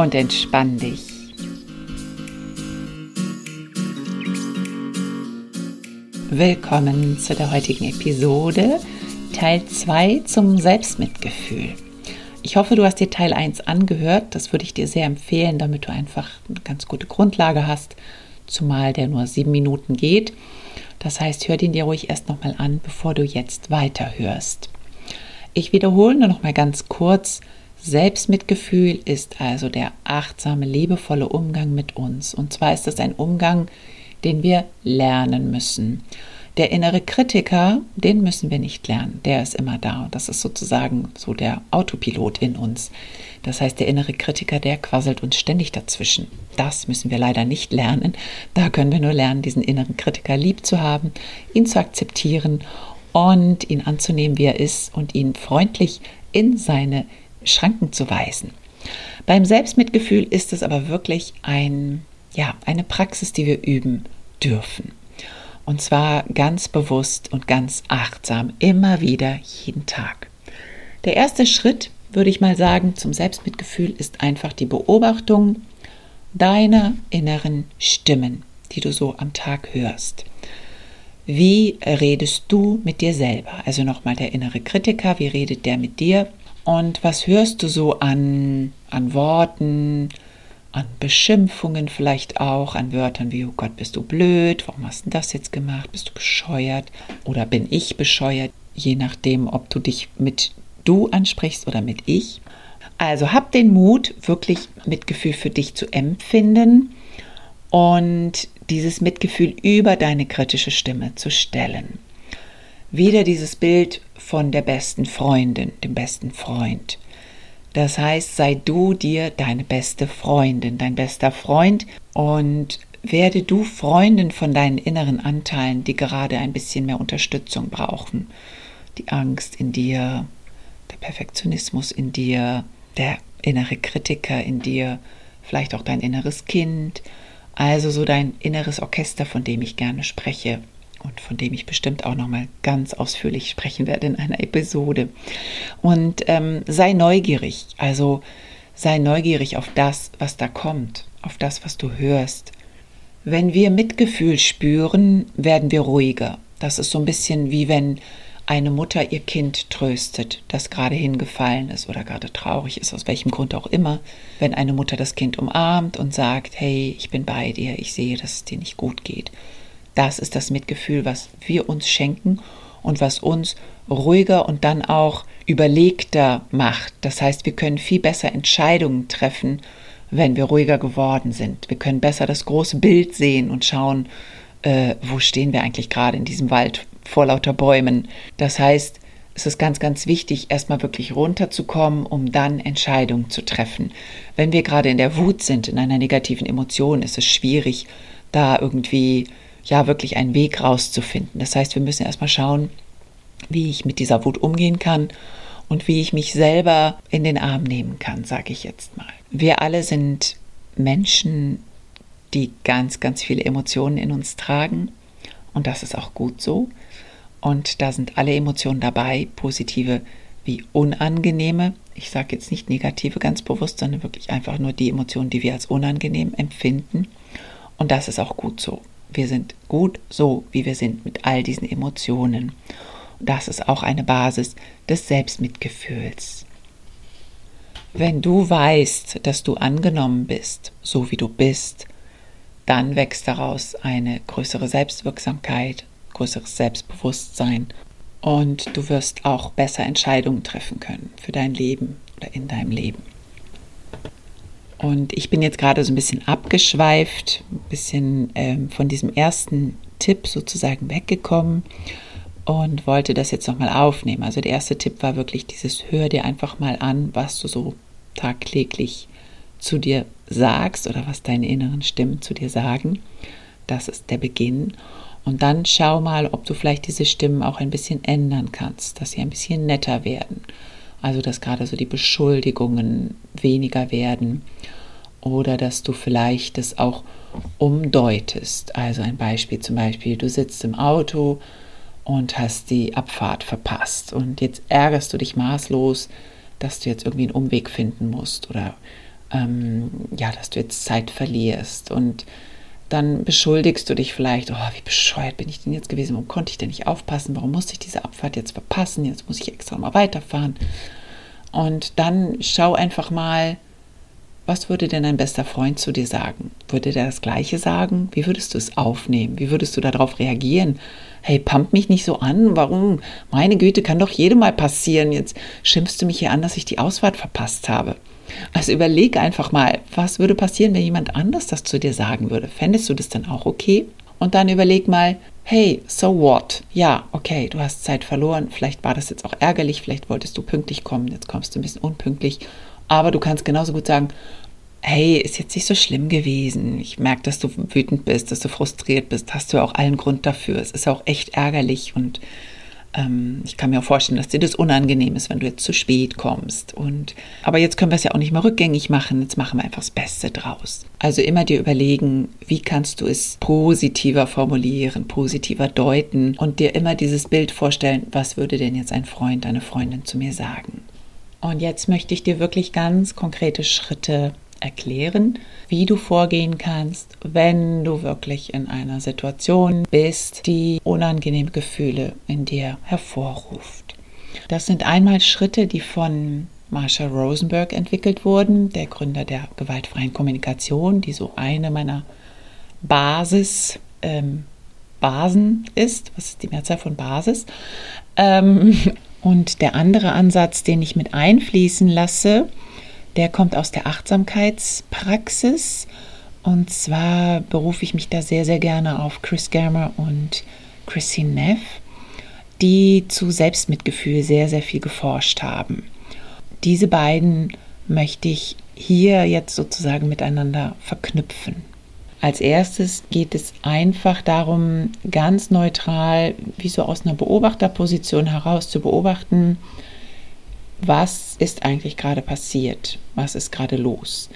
Und entspann dich. Willkommen zu der heutigen Episode, Teil 2 zum Selbstmitgefühl. Ich hoffe, du hast dir Teil 1 angehört. Das würde ich dir sehr empfehlen, damit du einfach eine ganz gute Grundlage hast, zumal der nur sieben Minuten geht. Das heißt, hör den dir ruhig erst nochmal an, bevor du jetzt weiterhörst. Ich wiederhole nur noch mal ganz kurz. Selbstmitgefühl ist also der achtsame, liebevolle Umgang mit uns. Und zwar ist es ein Umgang, den wir lernen müssen. Der innere Kritiker, den müssen wir nicht lernen. Der ist immer da. Das ist sozusagen so der Autopilot in uns. Das heißt, der innere Kritiker, der quasselt uns ständig dazwischen. Das müssen wir leider nicht lernen. Da können wir nur lernen, diesen inneren Kritiker lieb zu haben, ihn zu akzeptieren und ihn anzunehmen, wie er ist und ihn freundlich in seine Schranken zu weisen. Beim Selbstmitgefühl ist es aber wirklich ein, ja, eine Praxis, die wir üben dürfen. Und zwar ganz bewusst und ganz achtsam, immer wieder, jeden Tag. Der erste Schritt, würde ich mal sagen, zum Selbstmitgefühl ist einfach die Beobachtung deiner inneren Stimmen, die du so am Tag hörst. Wie redest du mit dir selber? Also nochmal der innere Kritiker, wie redet der mit dir? Und was hörst du so an, an Worten, an Beschimpfungen vielleicht auch, an Wörtern wie, oh Gott, bist du blöd, warum hast du das jetzt gemacht, bist du bescheuert oder bin ich bescheuert, je nachdem, ob du dich mit du ansprichst oder mit ich. Also hab den Mut, wirklich Mitgefühl für dich zu empfinden und dieses Mitgefühl über deine kritische Stimme zu stellen. Wieder dieses Bild von der besten Freundin, dem besten Freund. Das heißt, sei du dir deine beste Freundin, dein bester Freund und werde du Freundin von deinen inneren Anteilen, die gerade ein bisschen mehr Unterstützung brauchen. Die Angst in dir, der Perfektionismus in dir, der innere Kritiker in dir, vielleicht auch dein inneres Kind, also so dein inneres Orchester, von dem ich gerne spreche und von dem ich bestimmt auch noch mal ganz ausführlich sprechen werde in einer Episode. Und ähm, sei neugierig, also sei neugierig auf das, was da kommt, auf das, was du hörst. Wenn wir Mitgefühl spüren, werden wir ruhiger. Das ist so ein bisschen wie wenn eine Mutter ihr Kind tröstet, das gerade hingefallen ist oder gerade traurig ist, aus welchem Grund auch immer. Wenn eine Mutter das Kind umarmt und sagt, hey, ich bin bei dir, ich sehe, dass es dir nicht gut geht das ist das Mitgefühl, was wir uns schenken und was uns ruhiger und dann auch überlegter macht. Das heißt, wir können viel besser Entscheidungen treffen, wenn wir ruhiger geworden sind. Wir können besser das große Bild sehen und schauen, äh, wo stehen wir eigentlich gerade in diesem Wald vor lauter Bäumen. Das heißt, es ist ganz, ganz wichtig, erstmal wirklich runterzukommen, um dann Entscheidungen zu treffen. Wenn wir gerade in der Wut sind, in einer negativen Emotion, ist es schwierig, da irgendwie ja wirklich einen Weg rauszufinden. Das heißt, wir müssen erstmal schauen, wie ich mit dieser Wut umgehen kann und wie ich mich selber in den Arm nehmen kann, sage ich jetzt mal. Wir alle sind Menschen, die ganz, ganz viele Emotionen in uns tragen und das ist auch gut so. Und da sind alle Emotionen dabei, positive wie unangenehme. Ich sage jetzt nicht negative ganz bewusst, sondern wirklich einfach nur die Emotionen, die wir als unangenehm empfinden. Und das ist auch gut so. Wir sind gut so, wie wir sind, mit all diesen Emotionen. Das ist auch eine Basis des Selbstmitgefühls. Wenn du weißt, dass du angenommen bist, so wie du bist, dann wächst daraus eine größere Selbstwirksamkeit, größeres Selbstbewusstsein und du wirst auch besser Entscheidungen treffen können für dein Leben oder in deinem Leben. Und ich bin jetzt gerade so ein bisschen abgeschweift, ein bisschen ähm, von diesem ersten Tipp sozusagen weggekommen und wollte das jetzt nochmal aufnehmen. Also der erste Tipp war wirklich dieses, hör dir einfach mal an, was du so tagtäglich zu dir sagst oder was deine inneren Stimmen zu dir sagen. Das ist der Beginn. Und dann schau mal, ob du vielleicht diese Stimmen auch ein bisschen ändern kannst, dass sie ein bisschen netter werden. Also, dass gerade so die Beschuldigungen weniger werden oder dass du vielleicht das auch umdeutest. Also ein Beispiel zum Beispiel, du sitzt im Auto und hast die Abfahrt verpasst und jetzt ärgerst du dich maßlos, dass du jetzt irgendwie einen Umweg finden musst oder ähm, ja, dass du jetzt Zeit verlierst und dann beschuldigst du dich vielleicht, oh, wie bescheuert bin ich denn jetzt gewesen, warum konnte ich denn nicht aufpassen, warum musste ich diese Abfahrt jetzt verpassen, jetzt muss ich extra mal weiterfahren. Und dann schau einfach mal, was würde denn ein bester Freund zu dir sagen? Würde der das Gleiche sagen? Wie würdest du es aufnehmen? Wie würdest du darauf reagieren? Hey, pump mich nicht so an. Warum? Meine Güte, kann doch jedem mal passieren. Jetzt schimpfst du mich hier an, dass ich die Ausfahrt verpasst habe. Also überleg einfach mal, was würde passieren, wenn jemand anders das zu dir sagen würde? Fändest du das dann auch okay? Und dann überleg mal, hey, so what? Ja, okay, du hast Zeit verloren. Vielleicht war das jetzt auch ärgerlich. Vielleicht wolltest du pünktlich kommen. Jetzt kommst du ein bisschen unpünktlich. Aber du kannst genauso gut sagen, hey, ist jetzt nicht so schlimm gewesen. Ich merke, dass du wütend bist, dass du frustriert bist. Hast du auch allen Grund dafür. Es ist auch echt ärgerlich und ähm, ich kann mir auch vorstellen, dass dir das unangenehm ist, wenn du jetzt zu spät kommst. Und aber jetzt können wir es ja auch nicht mehr rückgängig machen. Jetzt machen wir einfach das Beste draus. Also immer dir überlegen, wie kannst du es positiver formulieren, positiver deuten und dir immer dieses Bild vorstellen, was würde denn jetzt ein Freund, eine Freundin zu mir sagen. Und jetzt möchte ich dir wirklich ganz konkrete Schritte erklären, wie du vorgehen kannst, wenn du wirklich in einer Situation bist, die unangenehme Gefühle in dir hervorruft. Das sind einmal Schritte, die von Marshall Rosenberg entwickelt wurden, der Gründer der gewaltfreien Kommunikation, die so eine meiner Basis, ähm, Basen ist. Was ist die Mehrzahl von Basis? Ähm, und der andere Ansatz, den ich mit einfließen lasse, der kommt aus der Achtsamkeitspraxis. Und zwar berufe ich mich da sehr, sehr gerne auf Chris Germer und Christine Neff, die zu Selbstmitgefühl sehr, sehr viel geforscht haben. Diese beiden möchte ich hier jetzt sozusagen miteinander verknüpfen. Als erstes geht es einfach darum, ganz neutral, wie so aus einer Beobachterposition heraus zu beobachten, was ist eigentlich gerade passiert, was ist gerade los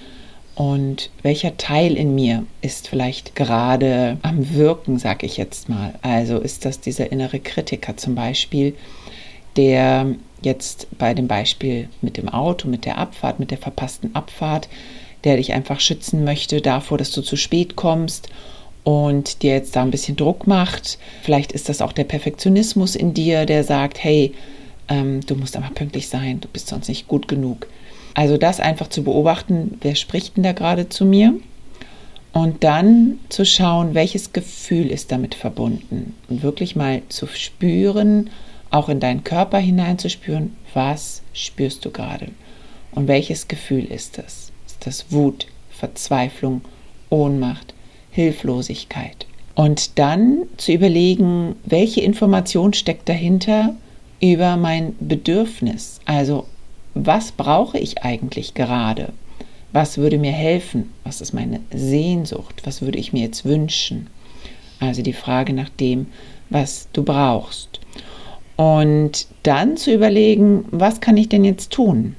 und welcher Teil in mir ist vielleicht gerade am Wirken, sag ich jetzt mal. Also ist das dieser innere Kritiker zum Beispiel, der jetzt bei dem Beispiel mit dem Auto, mit der Abfahrt, mit der verpassten Abfahrt, der dich einfach schützen möchte davor, dass du zu spät kommst und dir jetzt da ein bisschen Druck macht. Vielleicht ist das auch der Perfektionismus in dir, der sagt, hey, ähm, du musst aber pünktlich sein, du bist sonst nicht gut genug. Also das einfach zu beobachten, wer spricht denn da gerade zu mir? Und dann zu schauen, welches Gefühl ist damit verbunden. Und wirklich mal zu spüren, auch in deinen Körper hineinzuspüren, was spürst du gerade? Und welches Gefühl ist das? Ist das Wut, Verzweiflung, Ohnmacht, Hilflosigkeit? Und dann zu überlegen, welche Information steckt dahinter, über mein Bedürfnis. Also was brauche ich eigentlich gerade? Was würde mir helfen? Was ist meine Sehnsucht? Was würde ich mir jetzt wünschen? Also die Frage nach dem, was du brauchst. Und dann zu überlegen, was kann ich denn jetzt tun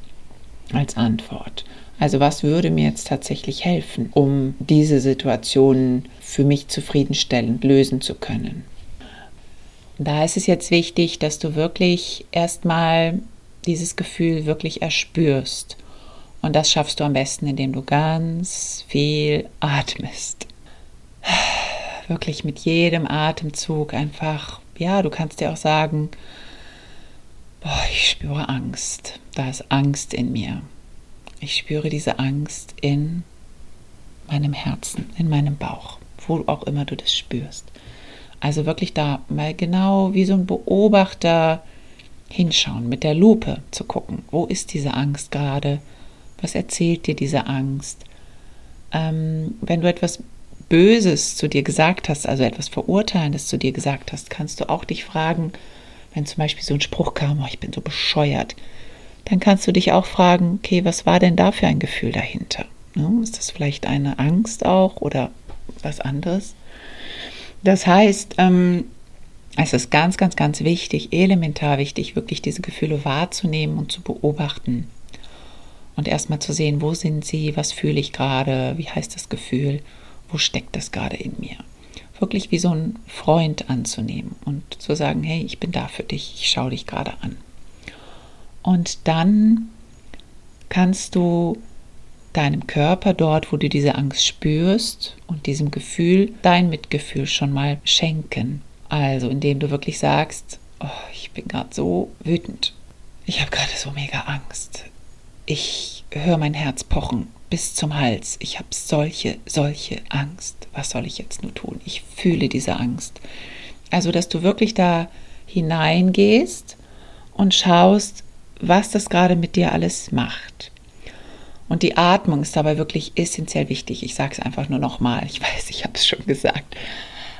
als Antwort? Also was würde mir jetzt tatsächlich helfen, um diese Situation für mich zufriedenstellend lösen zu können? Da ist es jetzt wichtig, dass du wirklich erstmal dieses Gefühl wirklich erspürst. Und das schaffst du am besten, indem du ganz viel atmest. Wirklich mit jedem Atemzug einfach, ja, du kannst dir auch sagen, boah, ich spüre Angst. Da ist Angst in mir. Ich spüre diese Angst in meinem Herzen, in meinem Bauch, wo auch immer du das spürst. Also wirklich da mal genau wie so ein Beobachter hinschauen, mit der Lupe zu gucken, wo ist diese Angst gerade, was erzählt dir diese Angst. Ähm, wenn du etwas Böses zu dir gesagt hast, also etwas Verurteilendes zu dir gesagt hast, kannst du auch dich fragen, wenn zum Beispiel so ein Spruch kam, oh, ich bin so bescheuert, dann kannst du dich auch fragen, okay, was war denn da für ein Gefühl dahinter? Ne? Ist das vielleicht eine Angst auch oder was anderes? Das heißt, ähm, es ist ganz, ganz, ganz wichtig, elementar wichtig, wirklich diese Gefühle wahrzunehmen und zu beobachten. Und erstmal zu sehen, wo sind sie, was fühle ich gerade, wie heißt das Gefühl, wo steckt das gerade in mir. Wirklich wie so ein Freund anzunehmen und zu sagen, hey, ich bin da für dich, ich schaue dich gerade an. Und dann kannst du deinem Körper dort, wo du diese Angst spürst und diesem Gefühl dein Mitgefühl schon mal schenken. Also indem du wirklich sagst, oh, ich bin gerade so wütend. Ich habe gerade so mega Angst. Ich höre mein Herz pochen bis zum Hals. Ich habe solche, solche Angst. Was soll ich jetzt nur tun? Ich fühle diese Angst. Also, dass du wirklich da hineingehst und schaust, was das gerade mit dir alles macht. Und die Atmung ist dabei wirklich essentiell wichtig. Ich sage es einfach nur nochmal. Ich weiß, ich habe es schon gesagt.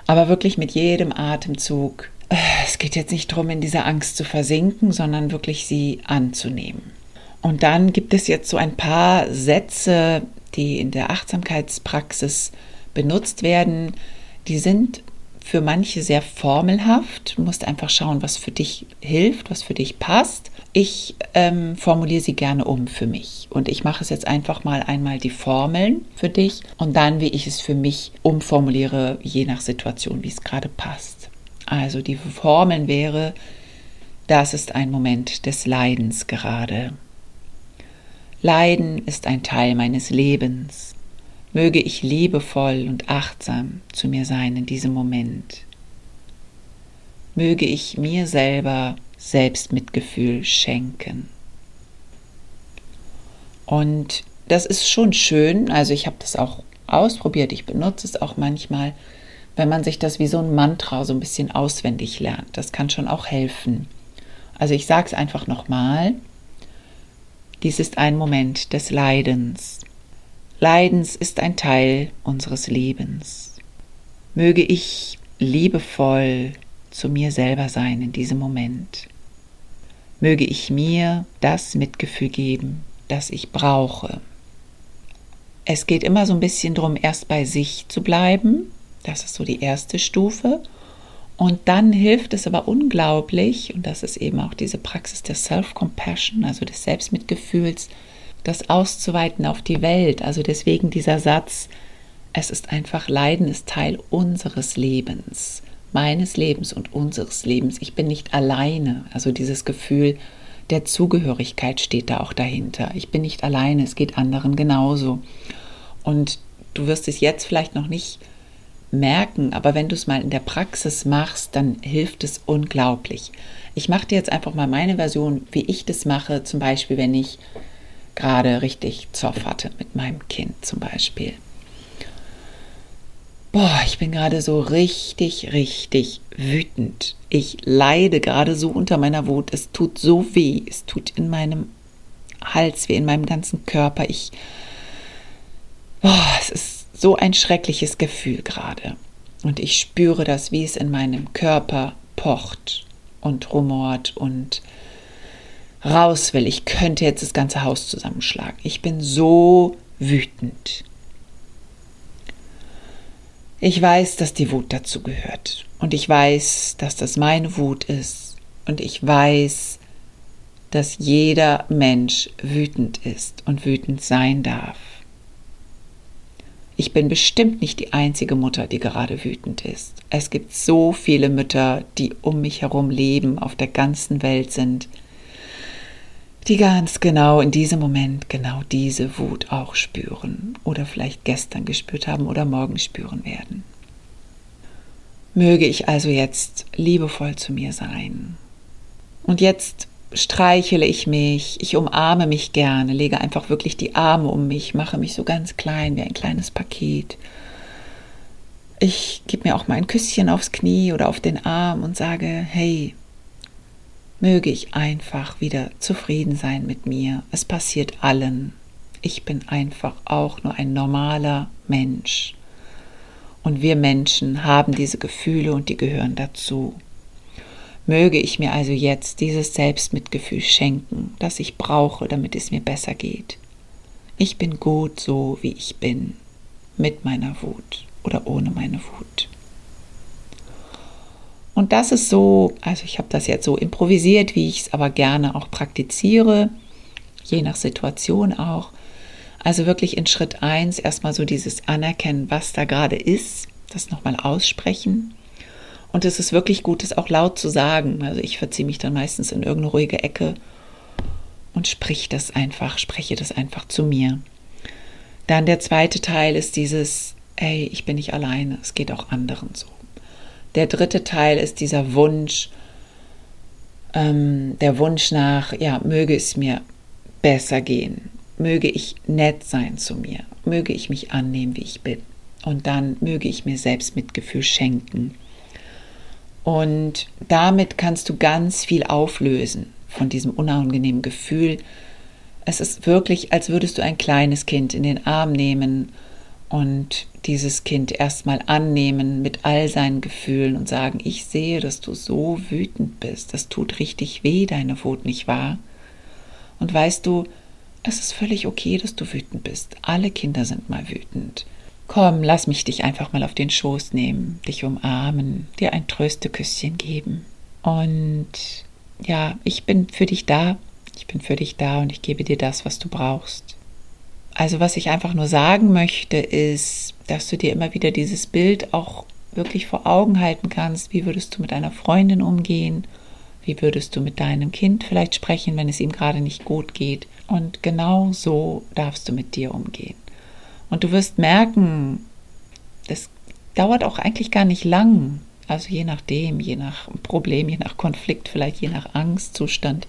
Aber wirklich mit jedem Atemzug. Äh, es geht jetzt nicht darum, in dieser Angst zu versinken, sondern wirklich sie anzunehmen. Und dann gibt es jetzt so ein paar Sätze, die in der Achtsamkeitspraxis benutzt werden. Die sind für manche sehr formelhaft. Du musst einfach schauen, was für dich hilft, was für dich passt. Ich ähm, formuliere sie gerne um für mich. Und ich mache es jetzt einfach mal einmal die Formeln für dich und dann, wie ich es für mich umformuliere, je nach Situation, wie es gerade passt. Also die Formeln wäre, das ist ein Moment des Leidens gerade. Leiden ist ein Teil meines Lebens. Möge ich liebevoll und achtsam zu mir sein in diesem Moment. Möge ich mir selber Selbstmitgefühl schenken. Und das ist schon schön, also ich habe das auch ausprobiert, ich benutze es auch manchmal, wenn man sich das wie so ein Mantra so ein bisschen auswendig lernt. Das kann schon auch helfen. Also ich sage es einfach nochmal. Dies ist ein Moment des Leidens. Leidens ist ein Teil unseres Lebens. Möge ich liebevoll zu mir selber sein in diesem Moment. Möge ich mir das Mitgefühl geben, das ich brauche. Es geht immer so ein bisschen darum, erst bei sich zu bleiben. Das ist so die erste Stufe. Und dann hilft es aber unglaublich, und das ist eben auch diese Praxis der Self-Compassion, also des Selbstmitgefühls, das auszuweiten auf die Welt. Also deswegen dieser Satz, es ist einfach Leiden ist Teil unseres Lebens, meines Lebens und unseres Lebens. Ich bin nicht alleine. Also dieses Gefühl der Zugehörigkeit steht da auch dahinter. Ich bin nicht alleine, es geht anderen genauso. Und du wirst es jetzt vielleicht noch nicht merken, aber wenn du es mal in der Praxis machst, dann hilft es unglaublich. Ich mache dir jetzt einfach mal meine Version, wie ich das mache, zum Beispiel, wenn ich gerade richtig Zoff hatte mit meinem Kind zum Beispiel. Boah, ich bin gerade so richtig, richtig wütend. Ich leide gerade so unter meiner Wut. Es tut so weh. Es tut in meinem Hals weh, in meinem ganzen Körper. Ich, boah, es ist so ein schreckliches Gefühl gerade. Und ich spüre das, wie es in meinem Körper pocht und rumort und raus will. Ich könnte jetzt das ganze Haus zusammenschlagen. Ich bin so wütend. Ich weiß, dass die Wut dazu gehört. Und ich weiß, dass das meine Wut ist. Und ich weiß, dass jeder Mensch wütend ist und wütend sein darf. Ich bin bestimmt nicht die einzige Mutter, die gerade wütend ist. Es gibt so viele Mütter, die um mich herum leben, auf der ganzen Welt sind, die ganz genau in diesem Moment genau diese Wut auch spüren oder vielleicht gestern gespürt haben oder morgen spüren werden. Möge ich also jetzt liebevoll zu mir sein. Und jetzt streichele ich mich, ich umarme mich gerne, lege einfach wirklich die Arme um mich, mache mich so ganz klein wie ein kleines Paket. Ich gebe mir auch mal ein Küsschen aufs Knie oder auf den Arm und sage, hey, möge ich einfach wieder zufrieden sein mit mir. Es passiert allen. Ich bin einfach auch nur ein normaler Mensch. Und wir Menschen haben diese Gefühle und die gehören dazu. Möge ich mir also jetzt dieses Selbstmitgefühl schenken, das ich brauche, damit es mir besser geht. Ich bin gut so, wie ich bin, mit meiner Wut oder ohne meine Wut. Und das ist so, also ich habe das jetzt so improvisiert, wie ich es aber gerne auch praktiziere, je nach Situation auch. Also wirklich in Schritt 1 erstmal so dieses Anerkennen, was da gerade ist, das nochmal aussprechen. Und es ist wirklich gut, es auch laut zu sagen. Also ich verziehe mich dann meistens in irgendeine ruhige Ecke und sprich das einfach, spreche das einfach zu mir. Dann der zweite Teil ist dieses, ey, ich bin nicht alleine, es geht auch anderen so. Der dritte Teil ist dieser Wunsch, ähm, der Wunsch nach, ja, möge es mir besser gehen, möge ich nett sein zu mir, möge ich mich annehmen, wie ich bin. Und dann möge ich mir selbst Mitgefühl schenken. Und damit kannst du ganz viel auflösen von diesem unangenehmen Gefühl. Es ist wirklich, als würdest du ein kleines Kind in den Arm nehmen und dieses Kind erstmal annehmen mit all seinen Gefühlen und sagen, ich sehe, dass du so wütend bist. Das tut richtig weh, deine Wut, nicht wahr? Und weißt du, es ist völlig okay, dass du wütend bist. Alle Kinder sind mal wütend. Komm, lass mich dich einfach mal auf den Schoß nehmen, dich umarmen, dir ein Trösteküsschen geben. Und ja, ich bin für dich da. Ich bin für dich da und ich gebe dir das, was du brauchst. Also was ich einfach nur sagen möchte, ist, dass du dir immer wieder dieses Bild auch wirklich vor Augen halten kannst. Wie würdest du mit einer Freundin umgehen? Wie würdest du mit deinem Kind vielleicht sprechen, wenn es ihm gerade nicht gut geht? Und genau so darfst du mit dir umgehen. Und du wirst merken, das dauert auch eigentlich gar nicht lang. Also je nachdem, je nach Problem, je nach Konflikt, vielleicht je nach Angstzustand.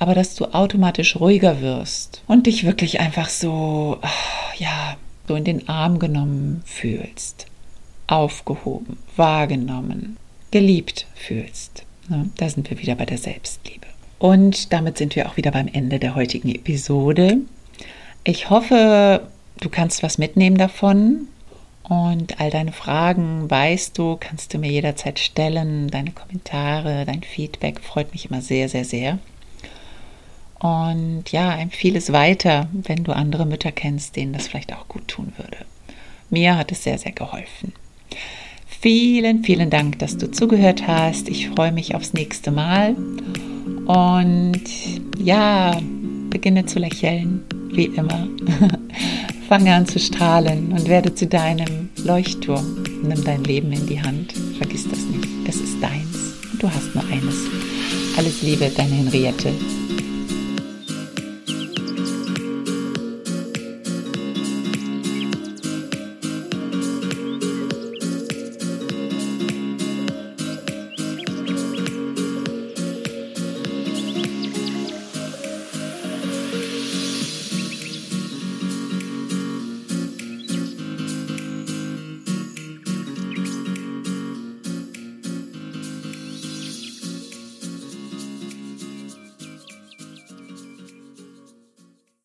Aber dass du automatisch ruhiger wirst und dich wirklich einfach so, ja, so in den Arm genommen fühlst, aufgehoben, wahrgenommen, geliebt fühlst. Da sind wir wieder bei der Selbstliebe. Und damit sind wir auch wieder beim Ende der heutigen Episode. Ich hoffe, du kannst was mitnehmen davon und all deine Fragen weißt du, kannst du mir jederzeit stellen. Deine Kommentare, dein Feedback freut mich immer sehr, sehr, sehr. Und ja, empfehle es weiter, wenn du andere Mütter kennst, denen das vielleicht auch gut tun würde. Mir hat es sehr, sehr geholfen. Vielen, vielen Dank, dass du zugehört hast. Ich freue mich aufs nächste Mal. Und ja, beginne zu lächeln, wie immer. Fange an zu strahlen und werde zu deinem Leuchtturm. Nimm dein Leben in die Hand. Vergiss das nicht. Es ist deins. Und du hast nur eines. Alles Liebe, deine Henriette.